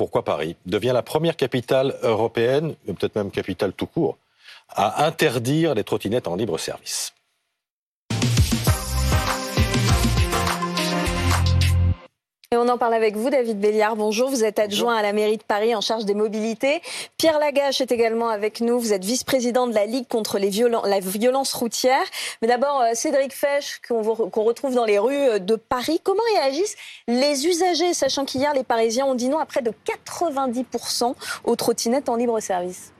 pourquoi Paris devient la première capitale européenne, peut-être même capitale tout court, à interdire les trottinettes en libre service. Et on en parle avec vous, David Béliard. Bonjour, vous êtes adjoint à la mairie de Paris en charge des mobilités. Pierre Lagache est également avec nous. Vous êtes vice-président de la Ligue contre les la violence routière. Mais d'abord, euh, Cédric Fesch, qu'on retrouve dans les rues euh, de Paris. Comment réagissent les usagers, sachant qu'hier, les Parisiens ont dit non à près de 90% aux trottinettes en libre service?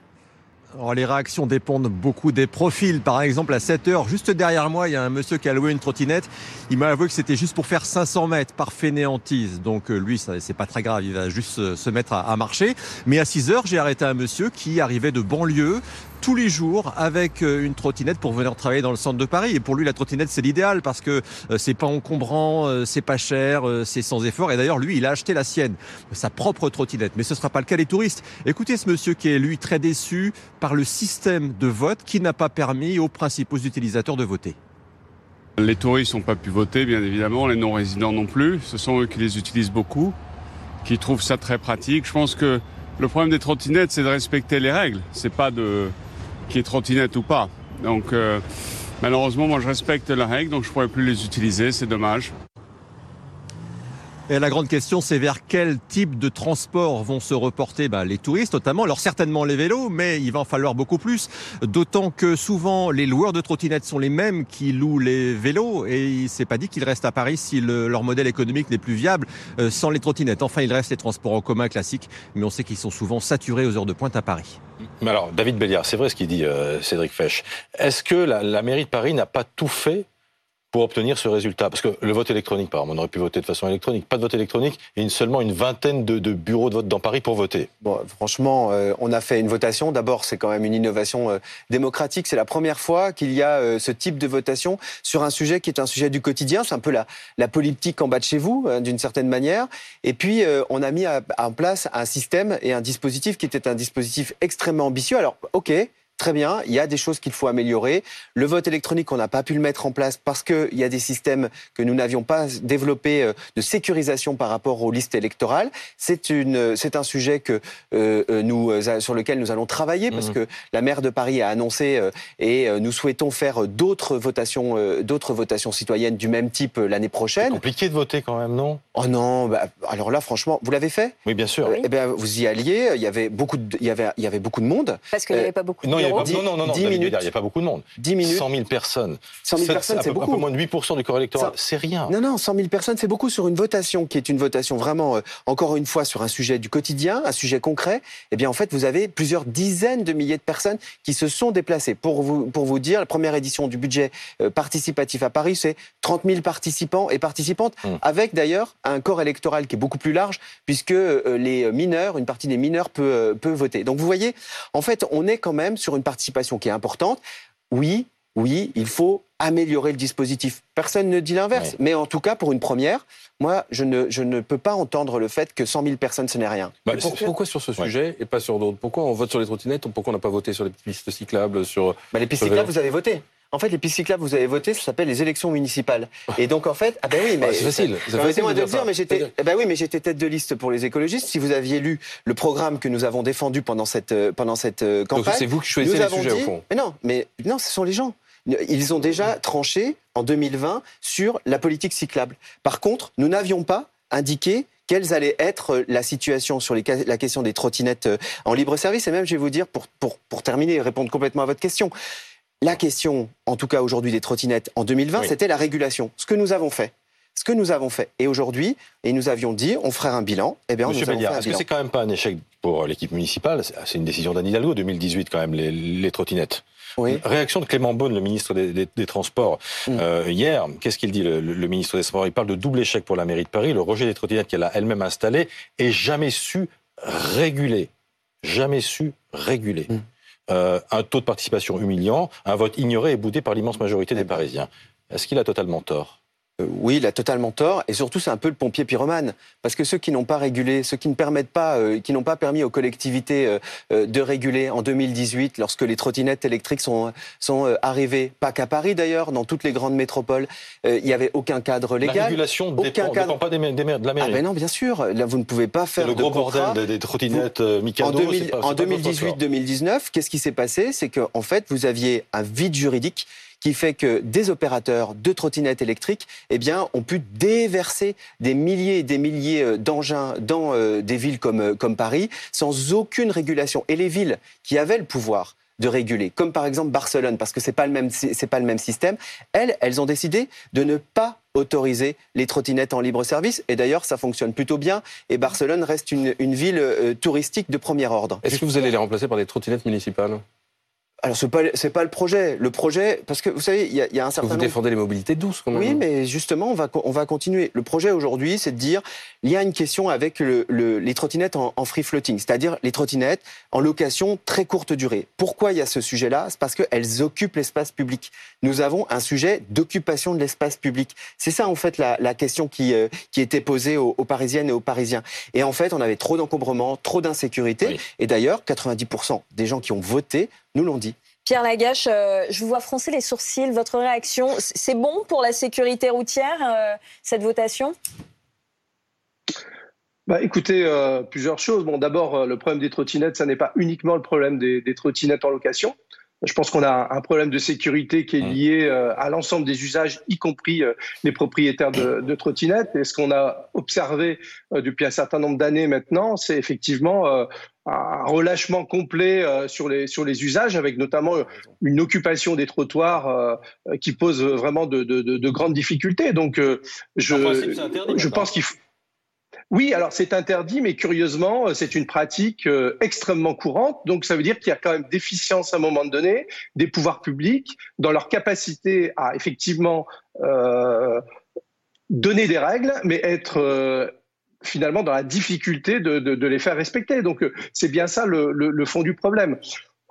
Les réactions dépendent beaucoup des profils. Par exemple, à 7 heures, juste derrière moi, il y a un monsieur qui a loué une trottinette. Il m'a avoué que c'était juste pour faire 500 mètres par fainéantise. Donc, euh, lui, c'est pas très grave. Il va juste se mettre à, marcher. Mais à 6 heures, j'ai arrêté un monsieur qui arrivait de banlieue, tous les jours avec euh, une trottinette pour venir travailler dans le centre de Paris. Et pour lui, la trottinette, c'est l'idéal parce que euh, c'est pas encombrant, euh, c'est pas cher, c'est sans effort. Et d'ailleurs, lui, il a acheté la sienne, sa propre trottinette. Mais ce sera pas le cas des touristes. Écoutez ce monsieur qui est, lui, très déçu par le système de vote qui n'a pas permis aux principaux utilisateurs de voter. Les touristes n'ont pas pu voter, bien évidemment, les non-résidents non plus. Ce sont eux qui les utilisent beaucoup, qui trouvent ça très pratique. Je pense que le problème des trottinettes, c'est de respecter les règles. C'est pas de qui est trottinette ou pas. Donc euh, malheureusement, moi je respecte la règle, donc je ne pourrais plus les utiliser, c'est dommage. Et la grande question, c'est vers quel type de transport vont se reporter bah, les touristes notamment. Alors certainement les vélos, mais il va en falloir beaucoup plus. D'autant que souvent les loueurs de trottinettes sont les mêmes qui louent les vélos et il s'est pas dit qu'ils restent à Paris si leur modèle économique n'est plus viable euh, sans les trottinettes. Enfin, il reste les transports en commun classiques, mais on sait qu'ils sont souvent saturés aux heures de pointe à Paris. Mais alors, David Béliard, c'est vrai ce qu'il dit euh, Cédric Fesch. Est-ce que la mairie de Paris n'a pas tout fait pour obtenir ce résultat Parce que le vote électronique, par exemple, on aurait pu voter de façon électronique. Pas de vote électronique et une, seulement une vingtaine de, bureaux de vote dans Paris pour voter. Bon, franchement, euh, on a fait une votation. D'abord, c'est quand même une innovation euh, démocratique. C'est la première fois qu'il y a euh, ce type de votation sur un sujet qui est un sujet du quotidien. C'est un peu la, la politique en bas de chez vous, d'une certaine manière. Et puis, on a mis en place un système et un dispositif qui était un dispositif extrêmement ambitieux. Alors, OK, très bien, il y a des choses qu'il faut améliorer. Le vote électronique, on n'a pas pu le mettre en place parce qu'il y a des systèmes que nous n'avions pas développés euh, de sécurisation par rapport aux listes électorales. C'est une, c'est un sujet que euh, euh, nous, sur lequel nous allons travailler parce mmh. que la maire de Paris a annoncé et nous souhaitons faire d'autres votations, d'autres votations citoyennes du même type l'année prochaine. C'est compliqué de voter quand même, non? Oh non, bah, alors là, franchement, vous l'avez fait? Oui, bien sûr. Eh bien, vous y alliez. Il y avait beaucoup de, il y avait, il y avait beaucoup de monde. Parce qu'il n'y avait pas beaucoup de non, non, non, non, 10 minutes. Il n'y a pas beaucoup de monde. 10 minutes. 100 000 personnes. 100 000 personnes, c'est beaucoup. Un peu moins de 8% du corps électoral. C'est rien. Non, non, 100 000 personnes, c'est beaucoup sur une votation qui est une votation vraiment, euh, encore une fois, sur un sujet du quotidien, un sujet concret. Eh bien, en fait, vous avez plusieurs dizaines de milliers de personnes qui se sont déplacées. Pour vous, pour vous dire, la première édition du budget euh, participatif à Paris, c'est 30 000 participants et participantes, hum. avec d'ailleurs un corps électoral qui est beaucoup plus large, puisque euh, les mineurs, une partie des mineurs peut, peut voter. Donc, vous voyez, en fait, on est quand même sur une participation qui est importante. Oui, oui, il faut améliorer le dispositif. Personne ne dit l'inverse. Mais en tout cas, pour une première, moi, je ne, je ne peux pas entendre le fait que 100 000 personnes, ce n'est rien. Bah, pourquoi sur ce sujet et pas sur d'autres? Pourquoi on vote sur les trottinettes? Pourquoi on n'a pas voté sur les pistes cyclables sur, bah, Les pistes cyclables, vous avez voté. En fait, les pistes cyclables, vous avez voté, ça s'appelle les élections municipales. Et donc, en fait, ah ben oui, mais c'est facile. C'est facile de, dire, mais j'étais, eh ben oui, mais j'étais tête de liste pour les écologistes. Si vous aviez lu le programme que nous avons défendu pendant cette euh, pendant cette euh, campagne, c'est vous qui choisissez les sujets au fond. Mais non, mais non, ce sont les gens. Ils ont déjà tranché en 2020 sur la politique cyclable. Par contre, nous n'avions pas indiqué quelle allait être la situation sur les, la question des trottinettes euh, en libre service. Et même, je vais vous dire, pour, pour, pour terminer et répondre complètement à votre question, la question, en tout cas aujourd'hui, des trottinettes en 2020, c'était la régulation. Ce que nous avons fait. Ce que nous avons fait. Et aujourd'hui, et nous avions dit, on ferait un bilan. Eh bien, Monsieur nous est-ce que c'est quand même pas un échec pour l'équipe municipale? C'est une décision d'Anne Hidalgo, 2018 quand même, les, trottinettes. Oui. Réaction de Clément Beaune, le ministre des, Transports, mm. euh, hier. Qu'est-ce qu'il dit, le, ministre des Transports Il parle de double échec pour la mairie de Paris, le rejet des trottinettes qu'elle a elle-même installées et jamais su réguler. Jamais su réguler. Mm. Euh, un taux de participation humiliant, un vote ignoré et boudé par l'immense majorité des Parisiens. Est-ce qu'il a totalement tort? Oui, il a totalement tort. Et surtout, c'est un peu le pompier pyromane. Parce que ceux qui n'ont pas régulé, ceux qui ne permettent pas, euh, qui n'ont pas permis aux collectivités euh, de réguler en 2018, lorsque les trottinettes électriques sont, sont arrivées, pas qu'à Paris d'ailleurs, dans toutes les grandes métropoles, il n'y avait aucun cadre légal. La régulation aucun dépend, cadre... dépend pas des, des, de la mairie. Ah ben non, bien sûr. Là, vous ne pouvez pas faire le gros bordel des, trottinettes Mikado. En, 2018-2019, qu'est-ce qui s'est passé? C'est qu'en en fait, vous aviez un vide juridique qui fait que des opérateurs de trottinettes électriques eh bien, ont pu déverser des milliers et des milliers euh, d'engins dans euh, des villes comme, euh, comme Paris sans aucune régulation. Et les villes qui avaient le pouvoir de réguler, comme par exemple Barcelone, parce que c'est pas le même c'est pas le même système. Elles, elles ont décidé de ne pas autoriser les trottinettes en libre service. Et d'ailleurs, ça fonctionne plutôt bien. Et Barcelone reste une, une ville touristique de premier ordre. Est-ce que vous allez les remplacer par des trottinettes municipales? Alors c'est pas c'est pas le projet. Le projet parce que vous savez il y a, y a un certain. Vous défendez les mobilités douces quand même. Oui, mais justement on va on va continuer. Le projet aujourd'hui c'est de dire il y a une question avec le, le, les trottinettes en, en free floating, c'est-à-dire les trottinettes en location très courte durée. Pourquoi il y a ce sujet-là? C'est parce qu'elles occupent l'espace public. Nous avons un sujet d'occupation de l'espace public. C'est ça en fait la, la question qui euh, qui était posée aux, aux, Parisiennes et aux Parisiens. Et en fait on avait trop d'encombrement, trop d'insécurité. Oui. Et d'ailleurs 90% des gens qui ont voté nous l'ont dit. Pierre Lagache, euh, je vous vois froncer les sourcils. Votre réaction, c'est bon pour la sécurité routière, euh, cette votation? Bah, écoutez, euh, plusieurs choses. Bon, d'abord, euh, le problème des trottinettes, ça n'est pas uniquement le problème des, des trottinettes en location. Je pense qu'on a un problème de sécurité qui est mmh. lié à l'ensemble des usages, y compris les propriétaires de, de trottinettes. Et ce qu'on a observé depuis un certain nombre d'années maintenant, c'est effectivement un relâchement complet sur les sur les usages, avec notamment une occupation des trottoirs qui pose vraiment de, de, de grandes difficultés. Donc, je, je pense qu'il faut oui, alors c'est interdit, mais curieusement, euh, c'est une pratique euh, extrêmement courante. Donc ça veut dire qu'il y a quand même déficience à un moment donné des pouvoirs publics dans leur capacité à effectivement euh, donner des règles, mais être euh, finalement dans la difficulté de, les faire respecter. Donc c'est bien ça le, fond du problème.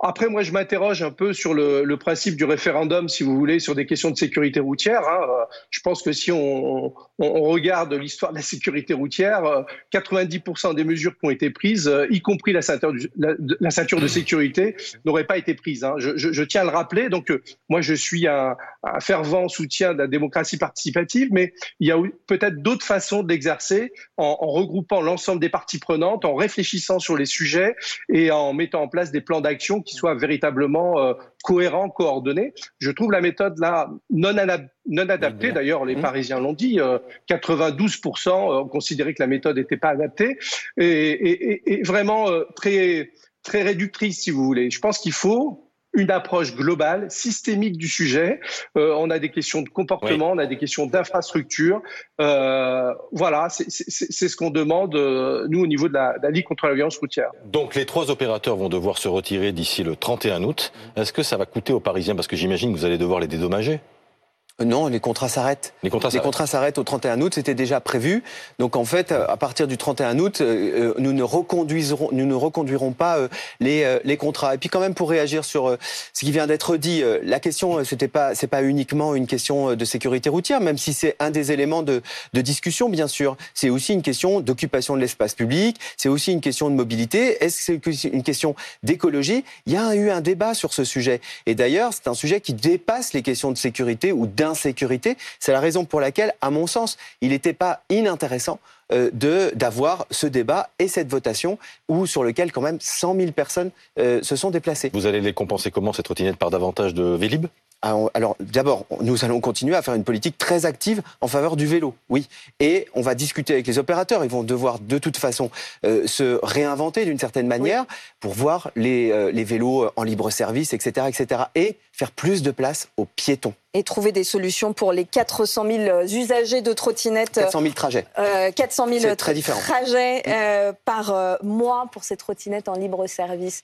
Après, moi, je m'interroge un peu sur le, principe du référendum, si vous voulez, sur des questions de sécurité routière. Hein. Je pense que si on, regarde l'histoire de la sécurité routière, 90% des mesures qui ont été prises, y compris la ceinture, de sécurité, n'auraient pas été prises. Hein. Je, tiens à le rappeler. Donc, moi, je suis un, un, fervent soutien de la démocratie participative, mais il y a peut-être d'autres façons de l'exercer en regroupant l'ensemble des parties prenantes, en réfléchissant sur les sujets et en mettant en place des plans d'action qui soit véritablement euh, cohérent, coordonné. Je trouve la méthode là non, non adaptée. D'ailleurs, les mmh. Parisiens l'ont dit. Euh, 92% ont considéré que la méthode n'était pas adaptée et, et, et vraiment euh, très très réductrice, si vous voulez. Je pense qu'il faut une approche globale, systémique du sujet. Euh, on a des questions de comportement, oui. on a des questions d'infrastructure. Euh, voilà, c'est ce qu'on demande, euh, nous, au niveau de la, de la Ligue contre la violence routière. Donc les trois opérateurs vont devoir se retirer d'ici le 31 août. Est-ce que ça va coûter aux Parisiens? Parce que j'imagine que vous allez devoir les dédommager. Non, les contrats s'arrêtent. Les contrats, s'arrêtent au 31 août, c'était déjà prévu. Donc en fait, à partir du 31 août, euh, nous ne reconduiserons, nous ne reconduirons pas euh, les, euh, les contrats. Et puis quand même pour réagir sur euh, ce qui vient d'être dit, euh, la question c'était pas c'est pas uniquement une question de sécurité routière, même si c'est un des éléments de, de discussion bien sûr. C'est aussi une question d'occupation de l'espace public. C'est aussi une question de mobilité. Est-ce que c'est une question d'écologie? Il y a eu un débat sur ce sujet. Et d'ailleurs, c'est un sujet qui dépasse les questions de sécurité ou d'un d'insécurité. C'est la raison pour laquelle, à mon sens, il n'était pas inintéressant euh, de d'avoir ce débat et cette votation où sur lequel quand même 100 000 personnes euh, se sont déplacées. Vous allez les compenser comment cette trottinette par davantage de Vélib? Ah, alors, d'abord, nous allons continuer à faire une politique très active en faveur du vélo, oui. Et on va discuter avec les opérateurs. Ils vont devoir de toute façon euh, se réinventer d'une certaine manière oui. pour voir les, euh, les vélos en libre service, etc., etc. Et faire plus de place aux piétons et trouver des solutions pour les 400 000 usagers de trottinettes. 400 000 trajets. Euh, 400 000 très différent. trajets euh, par euh, mois pour ces trottinettes en libre service.